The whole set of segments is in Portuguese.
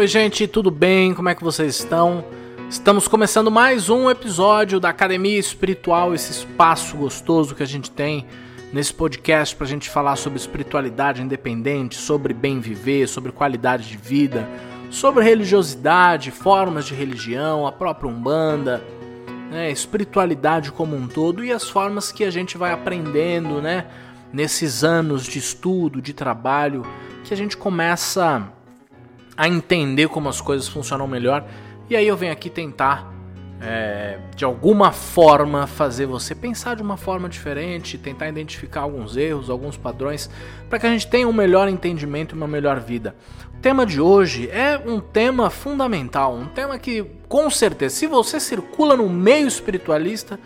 Oi, gente, tudo bem? Como é que vocês estão? Estamos começando mais um episódio da Academia Espiritual, esse espaço gostoso que a gente tem nesse podcast para a gente falar sobre espiritualidade independente, sobre bem viver, sobre qualidade de vida, sobre religiosidade, formas de religião, a própria Umbanda, né, espiritualidade como um todo e as formas que a gente vai aprendendo, né, nesses anos de estudo, de trabalho, que a gente começa a entender como as coisas funcionam melhor. E aí eu venho aqui tentar, é, de alguma forma, fazer você pensar de uma forma diferente, tentar identificar alguns erros, alguns padrões, para que a gente tenha um melhor entendimento e uma melhor vida. O tema de hoje é um tema fundamental, um tema que, com certeza, se você circula no meio espiritualista,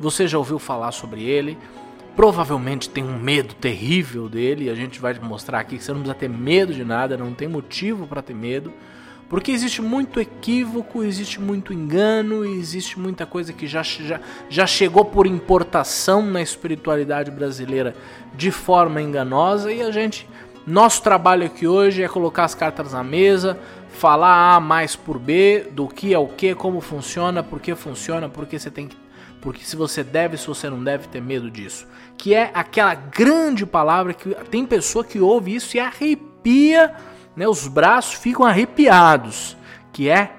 você já ouviu falar sobre ele provavelmente tem um medo terrível dele, e a gente vai mostrar aqui que você não precisa ter medo de nada, não tem motivo para ter medo, porque existe muito equívoco, existe muito engano, existe muita coisa que já, já, já chegou por importação na espiritualidade brasileira de forma enganosa, e a gente. Nosso trabalho aqui hoje é colocar as cartas na mesa, falar A mais por B, do que é o que, como funciona, por que funciona, por que você tem que porque se você deve, se você não deve ter medo disso. Que é aquela grande palavra que tem pessoa que ouve isso e arrepia, né, os braços ficam arrepiados, que é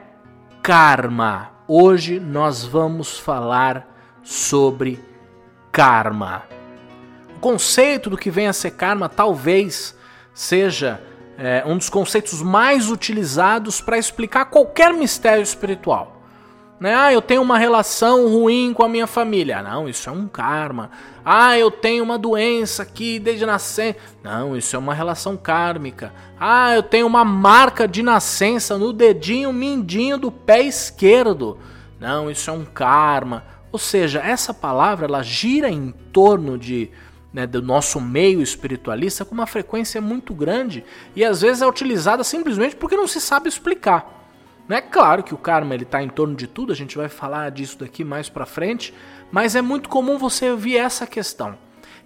karma. Hoje nós vamos falar sobre karma. O conceito do que vem a ser karma talvez seja é, um dos conceitos mais utilizados para explicar qualquer mistério espiritual. Né? Ah, eu tenho uma relação ruim com a minha família. Não, isso é um karma. Ah, eu tenho uma doença aqui desde nascer. Não, isso é uma relação kármica. Ah, eu tenho uma marca de nascença no dedinho mindinho do pé esquerdo. Não, isso é um karma. Ou seja, essa palavra ela gira em torno de né, do nosso meio espiritualista com uma frequência muito grande e às vezes é utilizada simplesmente porque não se sabe explicar. É claro que o karma ele está em torno de tudo, a gente vai falar disso daqui mais para frente, mas é muito comum você ouvir essa questão.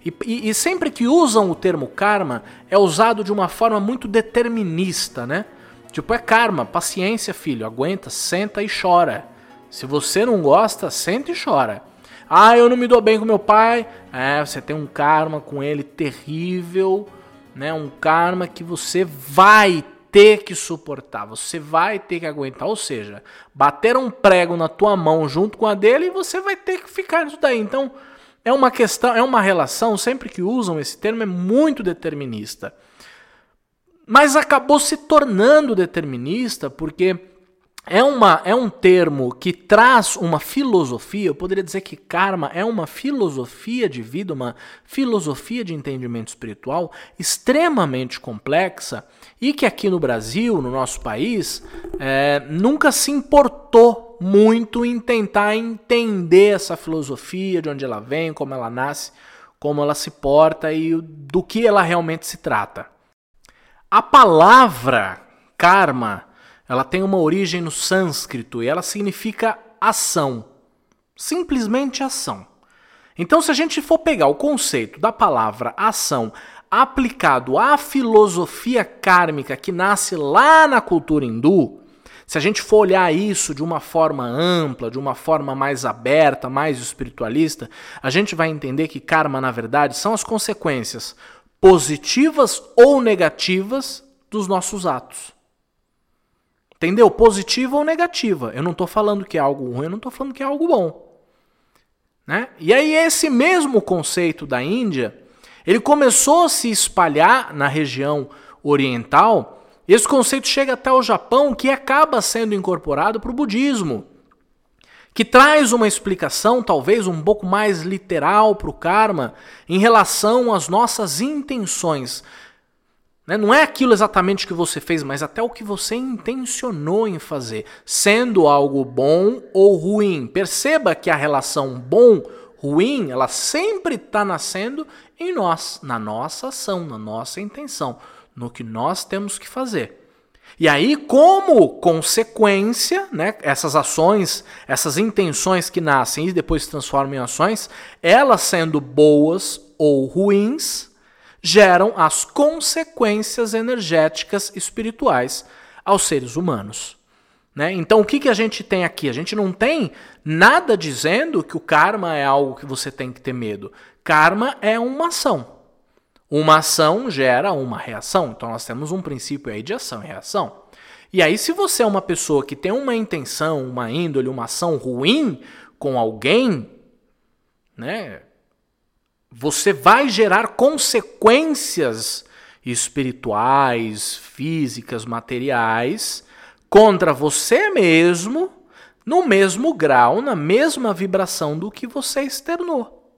E, e, e, sempre que usam o termo karma, é usado de uma forma muito determinista, né? Tipo, é karma, paciência, filho, aguenta, senta e chora. Se você não gosta, senta e chora. Ah, eu não me dou bem com meu pai. É, você tem um karma com ele terrível, né? Um karma que você vai ter que suportar, você vai ter que aguentar. Ou seja, bater um prego na tua mão junto com a dele e você vai ter que ficar nisso daí. Então, é uma questão, é uma relação, sempre que usam esse termo, é muito determinista. Mas acabou se tornando determinista porque é, uma, é um termo que traz uma filosofia, eu poderia dizer que karma é uma filosofia de vida, uma filosofia de entendimento espiritual extremamente complexa e que aqui no Brasil, no nosso país, é, nunca se importou muito em tentar entender essa filosofia, de onde ela vem, como ela nasce, como ela se porta e do que ela realmente se trata. A palavra karma ela tem uma origem no sânscrito e ela significa ação. Simplesmente ação. Então, se a gente for pegar o conceito da palavra ação aplicado à filosofia kármica que nasce lá na cultura hindu, se a gente for olhar isso de uma forma ampla, de uma forma mais aberta, mais espiritualista, a gente vai entender que karma, na verdade, são as consequências positivas ou negativas dos nossos atos. Entendeu? Positiva ou negativa. Eu não estou falando que é algo ruim, eu não estou falando que é algo bom. Né? E aí esse mesmo conceito da Índia, ele começou a se espalhar na região oriental. Esse conceito chega até o Japão, que acaba sendo incorporado para o budismo, que traz uma explicação talvez um pouco mais literal para o karma em relação às nossas intenções. Né? Não é aquilo exatamente que você fez, mas até o que você intencionou em fazer, sendo algo bom ou ruim. Perceba que a relação bom-ruim, ela sempre está nascendo em nós, na nossa ação, na nossa intenção, no que nós temos que fazer. E aí, como consequência, né, essas ações, essas intenções que nascem e depois se transformam em ações, elas sendo boas ou ruins, geram as consequências energéticas espirituais aos seres humanos. Né? Então, o que, que a gente tem aqui? A gente não tem nada dizendo que o karma é algo que você tem que ter medo. Karma é uma ação. Uma ação gera uma reação. Então, nós temos um princípio aí de ação e reação. E aí, se você é uma pessoa que tem uma intenção, uma índole, uma ação ruim com alguém, né? Você vai gerar consequências espirituais, físicas, materiais contra você mesmo, no mesmo grau, na mesma vibração do que você externou.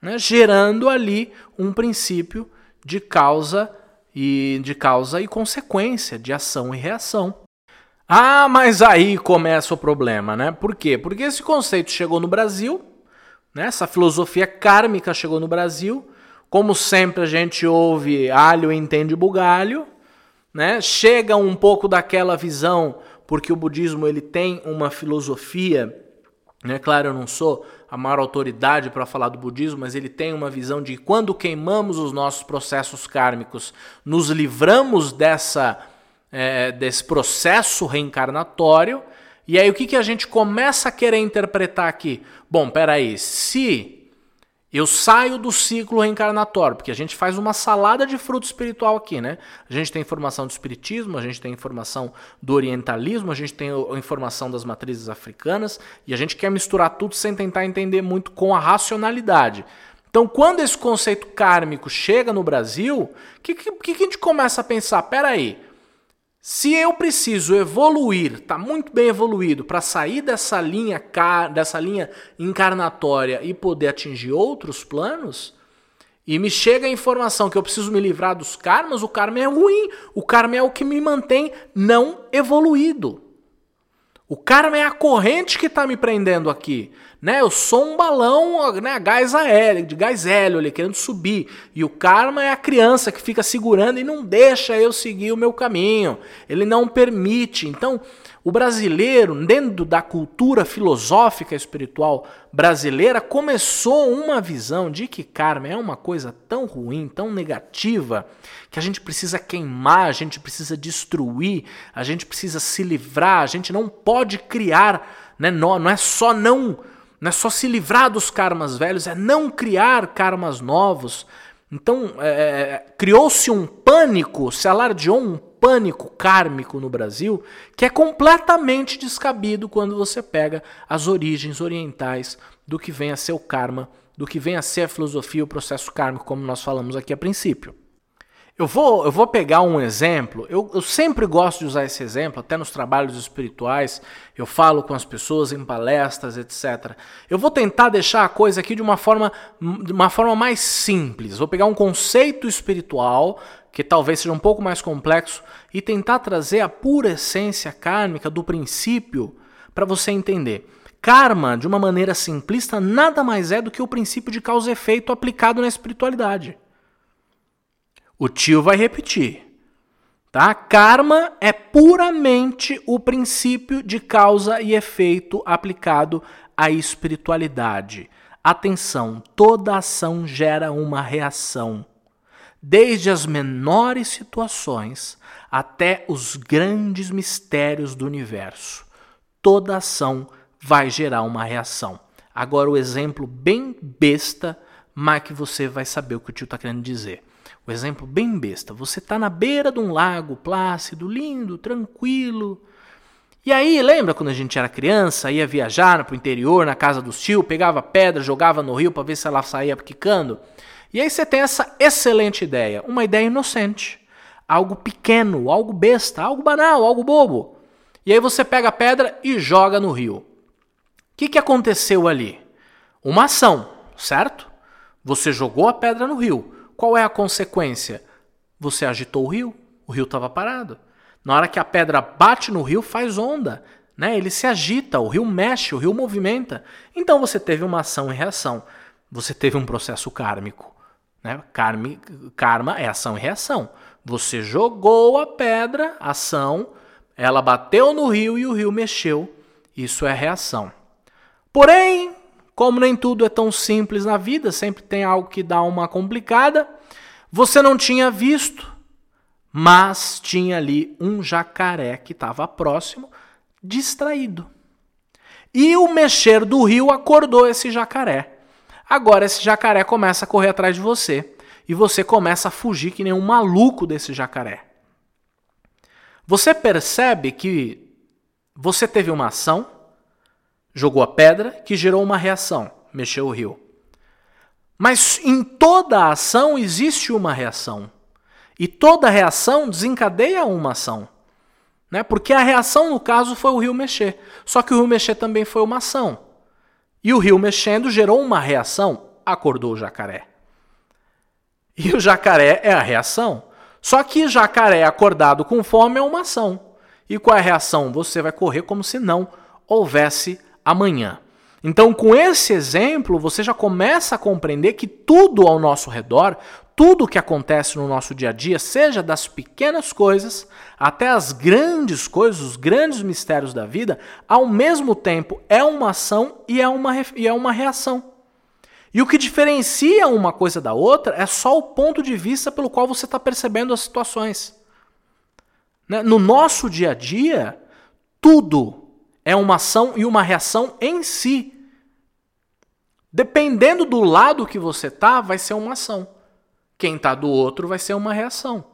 Né? Gerando ali um princípio de causa e de causa e consequência, de ação e reação. Ah, mas aí começa o problema, né? Por quê? Porque esse conceito chegou no Brasil, né? essa filosofia kármica chegou no Brasil. Como sempre a gente ouve alho entende bugalho, né? Chega um pouco daquela visão, porque o budismo ele tem uma filosofia, né? Claro, eu não sou a maior autoridade para falar do budismo, mas ele tem uma visão de quando queimamos os nossos processos kármicos, nos livramos dessa, é, desse processo reencarnatório. E aí o que, que a gente começa a querer interpretar aqui? Bom, peraí, se eu saio do ciclo reencarnatório, porque a gente faz uma salada de fruto espiritual aqui, né? A gente tem informação do espiritismo, a gente tem informação do orientalismo, a gente tem a informação das matrizes africanas, e a gente quer misturar tudo sem tentar entender muito com a racionalidade. Então, quando esse conceito kármico chega no Brasil, o que, que, que, a gente começa a pensar? Peraí, aí, se eu preciso evoluir, tá muito bem evoluído, para sair dessa linha dessa linha encarnatória e poder atingir outros planos, e me chega a informação que eu preciso me livrar dos karmas, o karma é ruim, o karma é o que me mantém não evoluído. O karma é a corrente que está me prendendo aqui. Né? Eu sou um balão né, gás aéreo, de gás hélio ali, querendo subir. E o karma é a criança que fica segurando e não deixa eu seguir o meu caminho. Ele não permite. Então, o brasileiro, dentro da cultura filosófica espiritual brasileira, começou uma visão de que karma é uma coisa tão ruim, tão negativa, que a gente precisa queimar, a gente precisa destruir, a gente precisa se livrar, a gente não pode criar, né? não, não é só não, não é só se livrar dos karmas velhos, é não criar karmas novos. Então, é, é criou-se um pânico, se alardeou um pânico kármico no Brasil que é completamente descabido quando você pega as origens orientais do que vem a ser o karma, do que vem a ser a filosofia, o processo kármico, como nós falamos aqui a princípio. Eu vou, eu vou pegar um exemplo, eu, eu sempre gosto de usar esse exemplo, até nos trabalhos espirituais, eu falo com as pessoas em palestras, etc. Eu vou tentar deixar a coisa aqui de uma forma, de uma forma mais simples. Vou pegar um conceito espiritual que talvez seja um pouco mais complexo, e tentar trazer a pura essência kármica do princípio para você entender. Karma, de uma maneira simplista, nada mais é do que o princípio de causa e efeito aplicado na espiritualidade. O tio vai repetir. Tá? Karma é puramente o princípio de causa e efeito aplicado à espiritualidade. Atenção, toda ação gera uma reação desde as menores situações até os grandes mistérios do universo. Toda ação vai gerar uma reação. Agora, o exemplo bem besta, mas que você vai saber o que o tio está querendo dizer. O exemplo bem besta: você está na beira de um lago plácido, lindo, tranquilo. E aí, lembra quando a gente era criança, ia viajar o interior, na casa dos tio, pegava pedra, jogava no rio para ver se ela saía quicando? E aí você tem essa excelente ideia, uma ideia inocente, algo pequeno, algo besta, algo banal, algo bobo. E aí você pega a pedra e joga no rio. O que, que aconteceu ali? Uma ação, certo? Você jogou a pedra no rio. Qual é a consequência? Você agitou o rio, o rio estava parado. Na hora que a pedra bate no rio, faz onda. Né? Ele se agita, o rio mexe, o rio movimenta. Então você teve uma ação e reação. Você teve um processo kármico. Né? Karma, karma é ação e reação. Você jogou a pedra, ação, ela bateu no rio e o rio mexeu. Isso é reação. Porém, como nem tudo é tão simples na vida, sempre tem algo que dá uma complicada. Você não tinha visto, mas tinha ali um jacaré que estava próximo, distraído. E o mexer do rio acordou esse jacaré. Agora esse jacaré começa a correr atrás de você e você começa a fugir que nem um maluco desse jacaré. Você percebe que você teve uma ação, jogou a pedra, que gerou uma reação, mexeu o rio. Mas em toda ação existe uma reação. E toda reação desencadeia uma ação. Né? Porque a reação, no caso, foi o rio mexer. Só que o rio mexer também foi uma ação. E o rio mexendo gerou uma reação, acordou o jacaré. E o jacaré é a reação. Só que jacaré acordado com fome é uma ação. E qual é a reação? Você vai correr como se não houvesse amanhã. Então, com esse exemplo, você já começa a compreender que tudo ao nosso redor, tudo que acontece no nosso dia a dia, seja das pequenas coisas até as grandes coisas, os grandes mistérios da vida, ao mesmo tempo é uma ação e é uma, e é uma reação. E o que diferencia uma coisa da outra é só o ponto de vista pelo qual você está percebendo as situações. Né? No nosso dia a dia, tudo é uma ação e uma reação em si. Dependendo do lado que você tá, vai ser uma ação. Quem está do outro vai ser uma reação.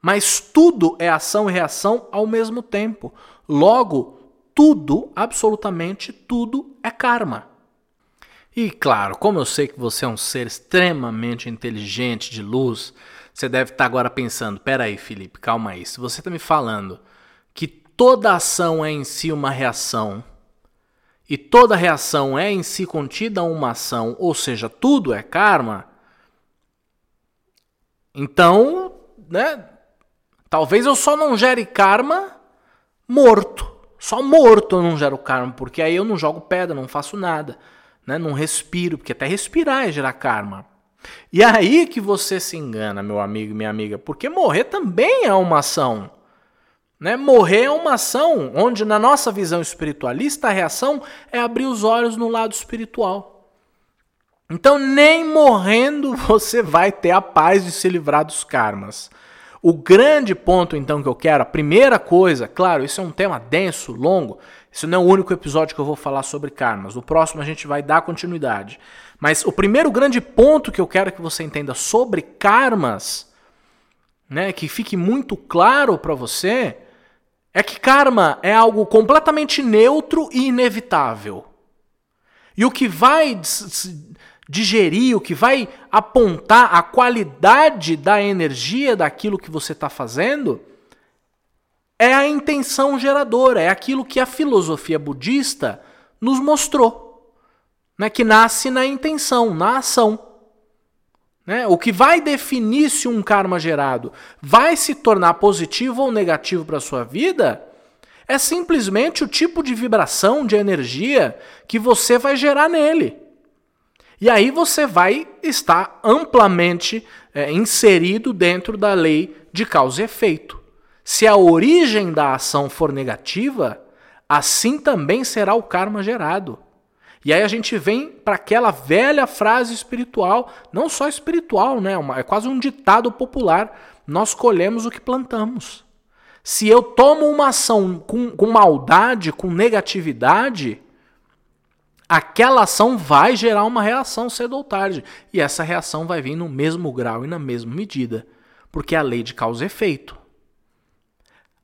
Mas tudo é ação e reação ao mesmo tempo. Logo, tudo, absolutamente tudo, é karma. E claro, como eu sei que você é um ser extremamente inteligente de luz, você deve estar agora pensando: peraí, Felipe, calma aí. Se você está me falando toda ação é em si uma reação, e toda reação é em si contida uma ação, ou seja, tudo é karma, então, né? Talvez eu só não gere karma morto. Só morto eu não gero karma, porque aí eu não jogo pedra, não faço nada né? não respiro, porque até respirar é gerar karma. E aí que você se engana, meu amigo e minha amiga, porque morrer também é uma ação. Né? Morrer é uma ação onde, na nossa visão espiritualista, a reação é abrir os olhos no lado espiritual. Então, nem morrendo você vai ter a paz de se livrar dos karmas. O grande ponto, então, que eu quero, a primeira coisa, claro, isso é um tema denso, longo, isso não é o único episódio que eu vou falar sobre karmas. No próximo a gente vai dar continuidade. Mas o primeiro grande ponto que eu quero que você entenda sobre karmas, né, que fique muito claro para você, é que karma é algo completamente neutro e inevitável. E o que vai digerir, o que vai apontar a qualidade da energia daquilo que você está fazendo é a intenção geradora, é aquilo que a filosofia budista nos mostrou, né, que nasce na intenção, na ação. Né? O que vai definir se um karma gerado vai se tornar positivo ou negativo para a sua vida é simplesmente o tipo de vibração, de energia que você vai gerar nele. E aí você vai estar amplamente é, inserido dentro da lei de causa e efeito. Se a origem da ação for negativa, assim também será o karma gerado. E aí a gente vem para aquela velha frase espiritual, não só espiritual, né? é quase um ditado popular: nós colhemos o que plantamos. Se eu tomo uma ação com, com maldade, com negatividade, aquela ação vai gerar uma reação cedo ou tarde. E essa reação vai vir no mesmo grau e na mesma medida. Porque é a lei de causa e efeito.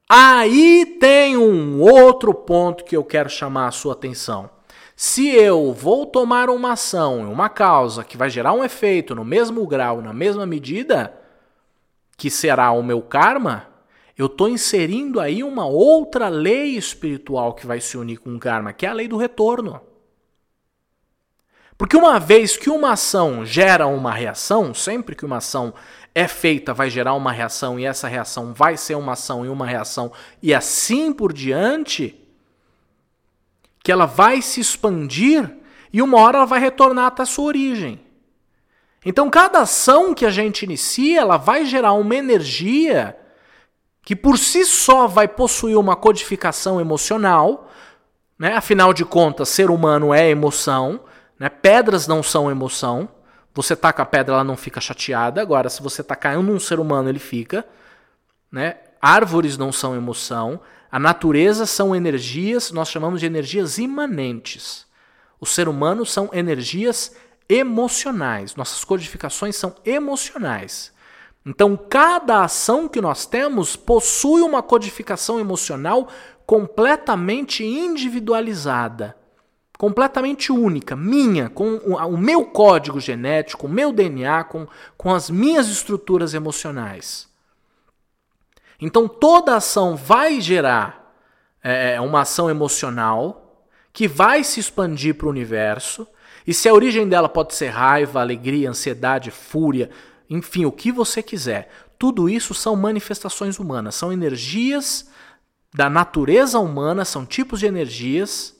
Aí tem um outro ponto que eu quero chamar a sua atenção. Se eu vou tomar uma ação, uma causa que vai gerar um efeito no mesmo grau, na mesma medida, que será o meu karma, eu estou inserindo aí uma outra lei espiritual que vai se unir com o karma, que é a lei do retorno. Porque uma vez que uma ação gera uma reação, sempre que uma ação é feita vai gerar uma reação e essa reação vai ser uma ação e uma reação e assim por diante, que ela vai se expandir e uma hora ela vai retornar até a sua origem. Então cada ação que a gente inicia, ela vai gerar uma energia que por si só vai possuir uma codificação emocional, né? Afinal de contas, ser humano é emoção, né? Pedras não são emoção. Você taca a pedra, ela não fica chateada. Agora, se você tacar em um ser humano, ele fica. Né? Árvores não são emoção. A natureza são energias, nós chamamos de energias imanentes. O ser humano são energias emocionais. Nossas codificações são emocionais. Então, cada ação que nós temos possui uma codificação emocional completamente individualizada, completamente única, minha, com o meu código genético, o meu DNA, com, com as minhas estruturas emocionais. Então, toda ação vai gerar é, uma ação emocional que vai se expandir para o universo. E se a origem dela pode ser raiva, alegria, ansiedade, fúria, enfim, o que você quiser. Tudo isso são manifestações humanas, são energias da natureza humana, são tipos de energias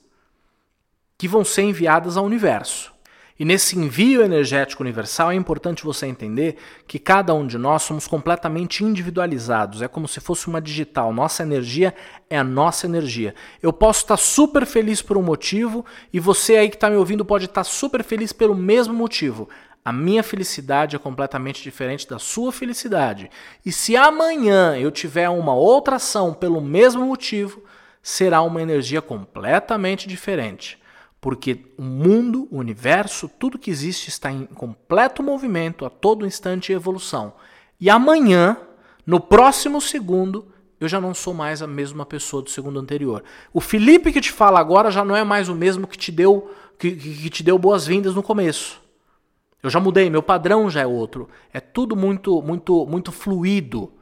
que vão ser enviadas ao universo. E nesse envio energético universal é importante você entender que cada um de nós somos completamente individualizados. É como se fosse uma digital. Nossa energia é a nossa energia. Eu posso estar super feliz por um motivo e você aí que está me ouvindo pode estar super feliz pelo mesmo motivo. A minha felicidade é completamente diferente da sua felicidade. E se amanhã eu tiver uma outra ação pelo mesmo motivo, será uma energia completamente diferente. Porque o mundo, o universo, tudo que existe está em completo movimento a todo instante e evolução. E amanhã, no próximo segundo, eu já não sou mais a mesma pessoa do segundo anterior. O Felipe que te fala agora já não é mais o mesmo que te deu que, que te deu boas-vindas no começo. Eu já mudei, meu padrão já é outro. É tudo muito, muito, muito fluido.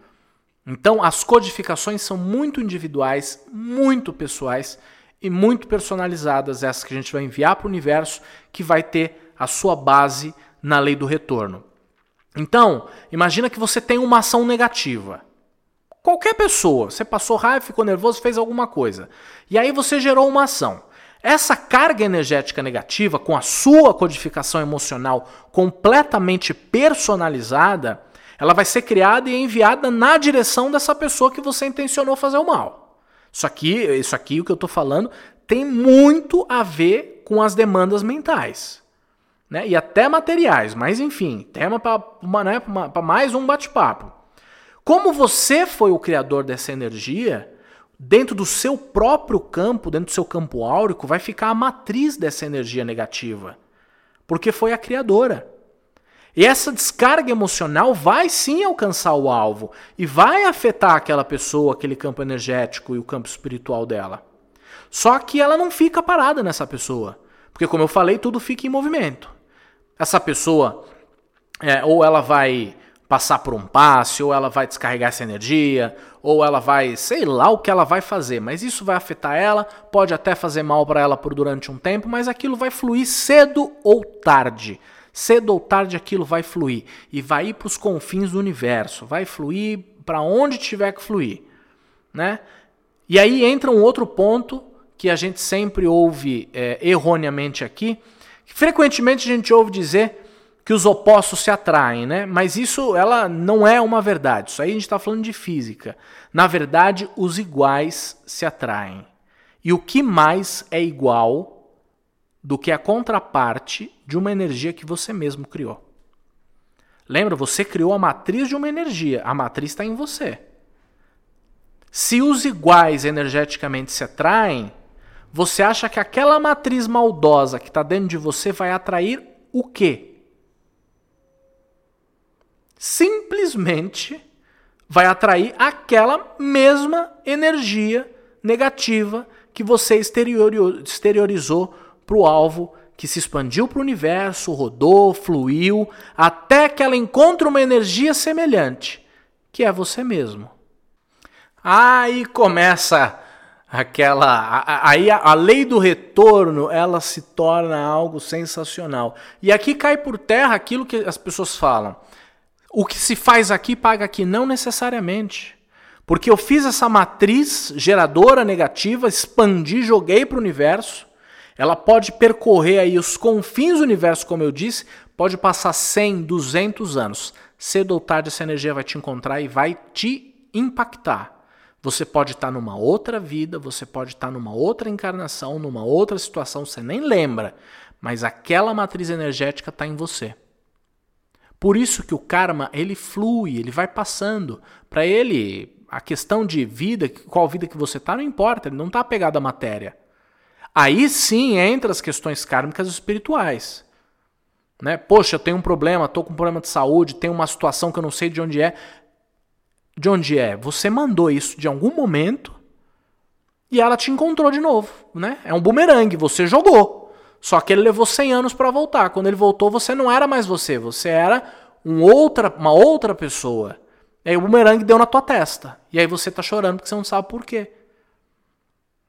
Então, as codificações são muito individuais, muito pessoais e muito personalizadas, essas que a gente vai enviar para o universo, que vai ter a sua base na lei do retorno. Então, imagina que você tem uma ação negativa. Qualquer pessoa, você passou raiva, ficou nervoso, fez alguma coisa. E aí você gerou uma ação. Essa carga energética negativa, com a sua codificação emocional completamente personalizada, ela vai ser criada e enviada na direção dessa pessoa que você intencionou fazer o mal. Isso aqui, isso aqui o que eu estou falando, tem muito a ver com as demandas mentais. Né? E até materiais, mas enfim, tema para né, mais um bate-papo. Como você foi o criador dessa energia, dentro do seu próprio campo, dentro do seu campo áurico, vai ficar a matriz dessa energia negativa. Porque foi a criadora. E essa descarga emocional vai sim alcançar o alvo e vai afetar aquela pessoa, aquele campo energético e o campo espiritual dela. Só que ela não fica parada nessa pessoa. Porque, como eu falei, tudo fica em movimento. Essa pessoa, é, ou ela vai passar por um passe, ou ela vai descarregar essa energia, ou ela vai, sei lá o que ela vai fazer, mas isso vai afetar ela, pode até fazer mal para ela por durante um tempo, mas aquilo vai fluir cedo ou tarde. Cedo ou tarde aquilo vai fluir e vai ir para os confins do universo, vai fluir para onde tiver que fluir, né? E aí entra um outro ponto que a gente sempre ouve é, erroneamente aqui, frequentemente a gente ouve dizer que os opostos se atraem, né? Mas isso ela não é uma verdade. Isso aí a gente está falando de física. Na verdade, os iguais se atraem. E o que mais é igual do que a contraparte de uma energia que você mesmo criou? Lembra, você criou a matriz de uma energia. A matriz está em você. Se os iguais energeticamente se atraem, você acha que aquela matriz maldosa que está dentro de você vai atrair o quê? simplesmente vai atrair aquela mesma energia negativa que você exteriorizou para o alvo, que se expandiu para o universo, rodou, fluiu, até que ela encontre uma energia semelhante, que é você mesmo. Aí começa aquela aí a, a, lei do retorno ela se torna algo sensacional e aqui cai por terra aquilo que as pessoas falam o que se faz aqui paga aqui. Não necessariamente. Porque eu fiz essa matriz geradora negativa, expandi, joguei para o universo. Ela pode percorrer aí os confins do universo, como eu disse, pode passar 100, 200 anos. Cedo ou tarde essa energia vai te encontrar e vai te impactar. Você pode estar numa outra vida, você pode estar numa outra encarnação, numa outra situação, você nem lembra, mas aquela matriz energética está em você. Por isso que o karma, ele flui, ele vai passando. Para ele, a questão de vida, qual vida que você tá, não importa, ele não está apegado à matéria. Aí sim entra as questões kármicas espirituais. Né? Poxa, eu tenho um problema, estou com um problema de saúde, tenho uma situação que eu não sei de onde é. De onde é? Você mandou isso de algum momento e ela te encontrou de novo, né? É um bumerangue, você jogou. Só que ele levou 100 anos para voltar. Quando ele voltou, você não era mais você, você era um outra, uma outra pessoa. E aí o bumerangue deu na tua testa. E aí você tá chorando porque você não sabe por quê.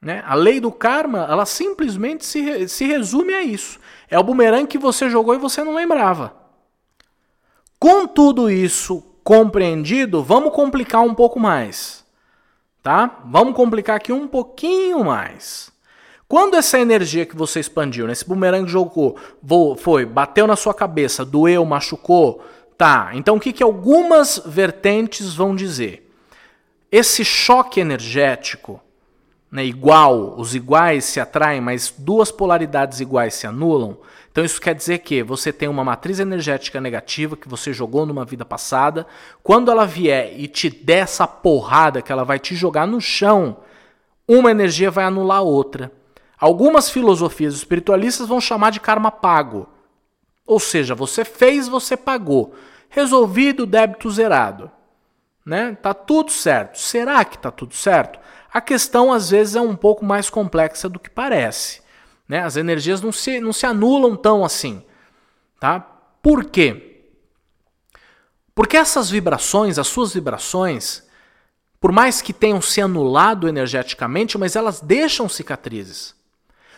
Né? A lei do karma, ela simplesmente se, se resume a isso. É o bumerangue que você jogou e você não lembrava. Com tudo isso compreendido, vamos complicar um pouco mais. Tá? Vamos complicar aqui um pouquinho mais. Quando essa energia que você expandiu, nesse né, bumerangue jogou, foi, bateu na sua cabeça, doeu, machucou, tá? Então o que, que algumas vertentes vão dizer? Esse choque energético né, igual, os iguais se atraem, mas duas polaridades iguais se anulam. Então isso quer dizer que você tem uma matriz energética negativa que você jogou numa vida passada. Quando ela vier e te der essa porrada que ela vai te jogar no chão, uma energia vai anular a outra. Algumas filosofias espiritualistas vão chamar de karma pago. Ou seja, você fez, você pagou. Resolvido, débito zerado. Né? Tá tudo certo. Será que tá tudo certo? A questão às vezes é um pouco mais complexa do que parece. Né? As energias não se, não se anulam tão assim. Tá? Por quê? Porque essas vibrações, as suas vibrações, por mais que tenham se anulado energeticamente, mas elas deixam cicatrizes.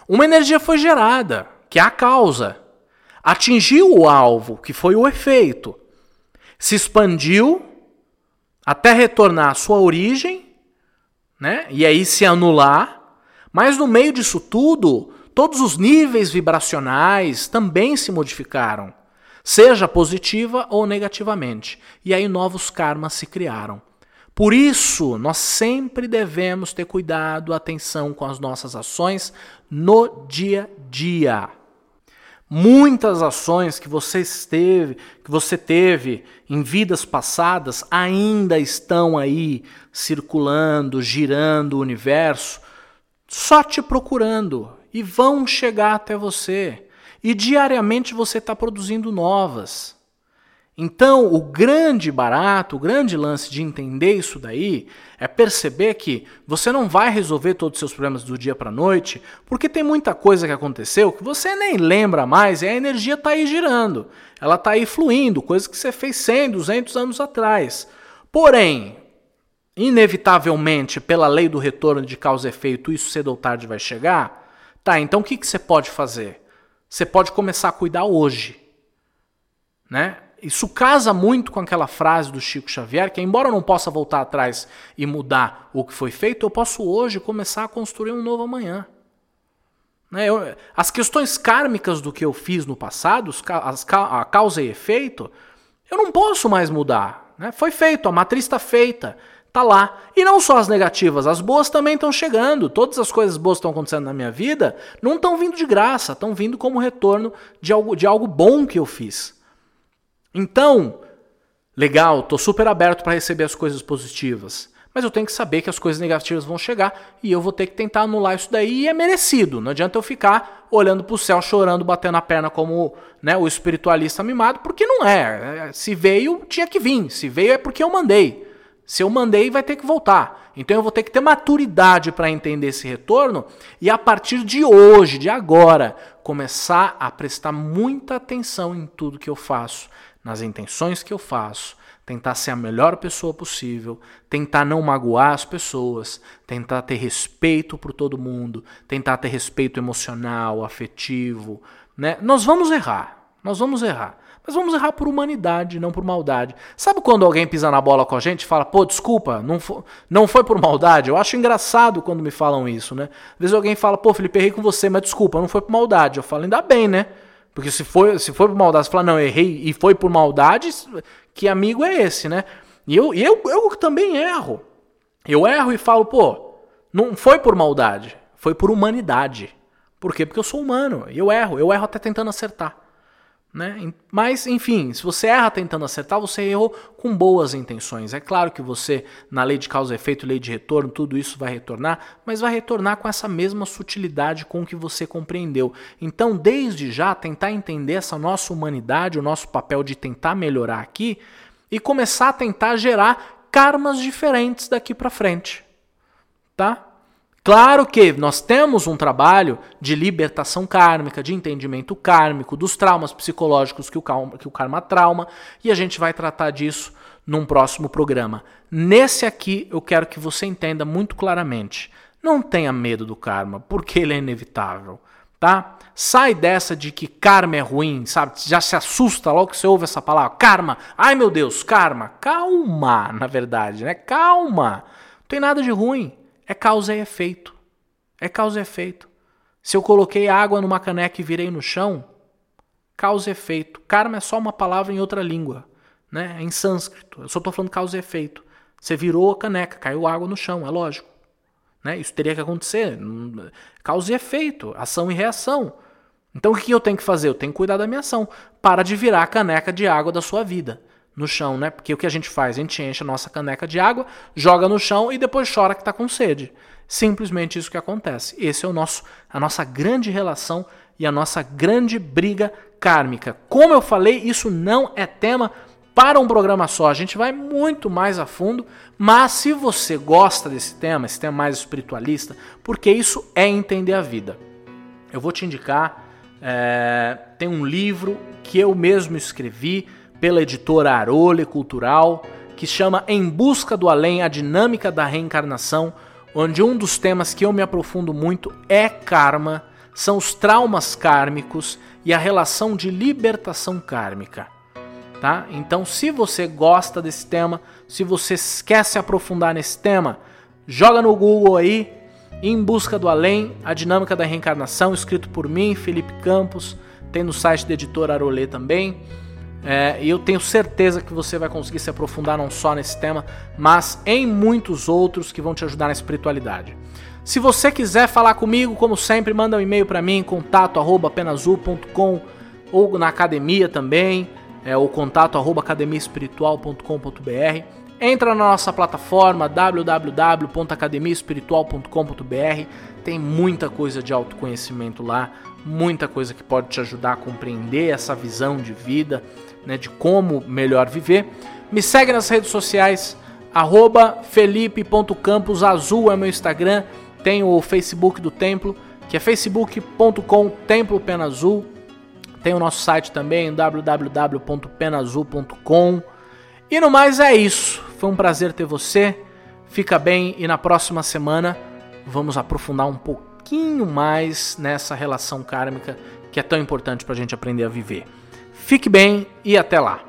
Uma energia foi gerada, que é a causa. Atingiu o alvo, que foi o efeito. Se expandiu até retornar à sua origem né? E aí se anular. Mas no meio disso tudo, todos os níveis vibracionais também se modificaram, seja positiva ou negativamente. E aí novos karmas se criaram. Por isso, nós sempre devemos ter cuidado, atenção com as nossas ações no dia a dia. Muitas ações que você teve, que você teve em vidas passadas ainda estão aí circulando, girando o universo, só te procurando e vão chegar até você. E diariamente você está produzindo novas. Então, o grande barato, o grande lance de entender isso daí é perceber que você não vai resolver todos os seus problemas do dia para noite, porque tem muita coisa que aconteceu que você nem lembra mais e a energia está aí girando. Ela está aí fluindo, coisa que você fez 100, 200 anos atrás. Porém, inevitavelmente, pela lei do retorno de causa e efeito, isso cedo ou tarde vai chegar. Tá, então o que, que você pode fazer? Você pode começar a cuidar hoje. Né? Isso casa muito com aquela frase do Chico Xavier, que embora eu não possa voltar atrás e mudar o que foi feito, eu posso hoje começar a construir um novo amanhã. Né, eu, as questões kármicas do que eu fiz no passado, as, a causa e efeito, eu não posso mais mudar. Né? Foi feito, a matriz está feita, está lá. E não só as negativas, as boas também estão chegando. Todas as coisas boas estão acontecendo na minha vida não estão vindo de graça, estão vindo como retorno de algo, de algo bom que eu fiz. Então, legal, estou super aberto para receber as coisas positivas. Mas eu tenho que saber que as coisas negativas vão chegar e eu vou ter que tentar anular isso daí e é merecido. Não adianta eu ficar olhando para o céu, chorando, batendo a perna como né, o espiritualista mimado, porque não é. Se veio, tinha que vir. Se veio é porque eu mandei. Se eu mandei, vai ter que voltar. Então eu vou ter que ter maturidade para entender esse retorno e a partir de hoje, de agora, começar a prestar muita atenção em tudo que eu faço nas intenções que eu faço, tentar ser a melhor pessoa possível, tentar não magoar as pessoas, tentar ter respeito por todo mundo, tentar ter respeito emocional, afetivo, né? Nós vamos errar, nós vamos errar. Mas vamos errar por humanidade, não por maldade. Sabe quando alguém pisa na bola com a gente e fala, pô, desculpa, não foi, não foi por maldade? Eu acho engraçado quando me falam isso, né? Às vezes alguém fala, pô, Felipe, errei com você, mas desculpa, não foi por maldade. Eu falo, ainda bem, né? Porque se foi, se foi por maldade, você fala, não, errei e foi por maldade, que amigo é esse, né? E eu, eu, eu também erro. Eu erro e falo, pô, não foi por maldade, foi por humanidade. Por quê? Porque eu sou humano, eu erro, eu erro até tentando acertar. Né? Mas, enfim, se você erra tentando acertar, você errou com boas intenções. É claro que você, na lei de causa e efeito, lei de retorno, tudo isso vai retornar, mas vai retornar com essa mesma sutilidade com que você compreendeu. Então, desde já, tentar entender essa nossa humanidade, o nosso papel de tentar melhorar aqui e começar a tentar gerar karmas diferentes daqui para frente. Tá? Claro que nós temos um trabalho de libertação kármica, de entendimento kármico, dos traumas psicológicos que o, karma, que o karma trauma, e a gente vai tratar disso num próximo programa. Nesse aqui, eu quero que você entenda muito claramente. Não tenha medo do karma, porque ele é inevitável, tá? Sai dessa de que karma é ruim, sabe? Já se assusta logo que você ouve essa palavra, karma. Ai meu Deus, karma. Calma, na verdade, né? Calma. Não tem nada de ruim. É causa e efeito. É causa e efeito. Se eu coloquei água numa caneca e virei no chão, causa e efeito. Karma é só uma palavra em outra língua, né? É em sânscrito. Eu só estou falando causa e efeito. Você virou a caneca, caiu água no chão, é lógico. Né? Isso teria que acontecer. Causa e efeito, ação e reação. Então o que eu tenho que fazer? Eu tenho que cuidar da minha ação. Para de virar a caneca de água da sua vida no chão, né? Porque o que a gente faz? A gente enche a nossa caneca de água, joga no chão e depois chora que está com sede. Simplesmente isso que acontece. Esse é o nosso, a nossa grande relação e a nossa grande briga kármica. Como eu falei, isso não é tema para um programa só. A gente vai muito mais a fundo, mas se você gosta desse tema, esse tema mais espiritualista, porque isso é entender a vida. Eu vou te indicar, é, tem um livro que eu mesmo escrevi, pela editora Arole Cultural, que chama Em Busca do Além: A Dinâmica da Reencarnação, onde um dos temas que eu me aprofundo muito é karma, são os traumas kármicos e a relação de libertação kármica. Tá? Então, se você gosta desse tema, se você quer se aprofundar nesse tema, joga no Google aí Em Busca do Além, a Dinâmica da Reencarnação, escrito por mim, Felipe Campos, tem no site da editora Arolê também. É, eu tenho certeza que você vai conseguir se aprofundar não só nesse tema, mas em muitos outros que vão te ajudar na espiritualidade. Se você quiser falar comigo, como sempre, manda um e-mail para mim, contato@penazul.com ou na academia também, é o contato arroba academiaespiritual.com.br. Entra na nossa plataforma www.academiaespiritual.com.br. Tem muita coisa de autoconhecimento lá, muita coisa que pode te ajudar a compreender essa visão de vida né, de como melhor viver. Me segue nas redes sociais, arroba felipe.campos, azul é meu Instagram, tem o Facebook do Templo, que é facebook.com Templo Pena Azul. Tem o nosso site também, www.penazul.com. E no mais é isso. Foi um prazer ter você. Fica bem e na próxima semana vamos aprofundar um pouquinho mais nessa relação kármica que é tão importante para a gente aprender a viver. Fique bem e até lá!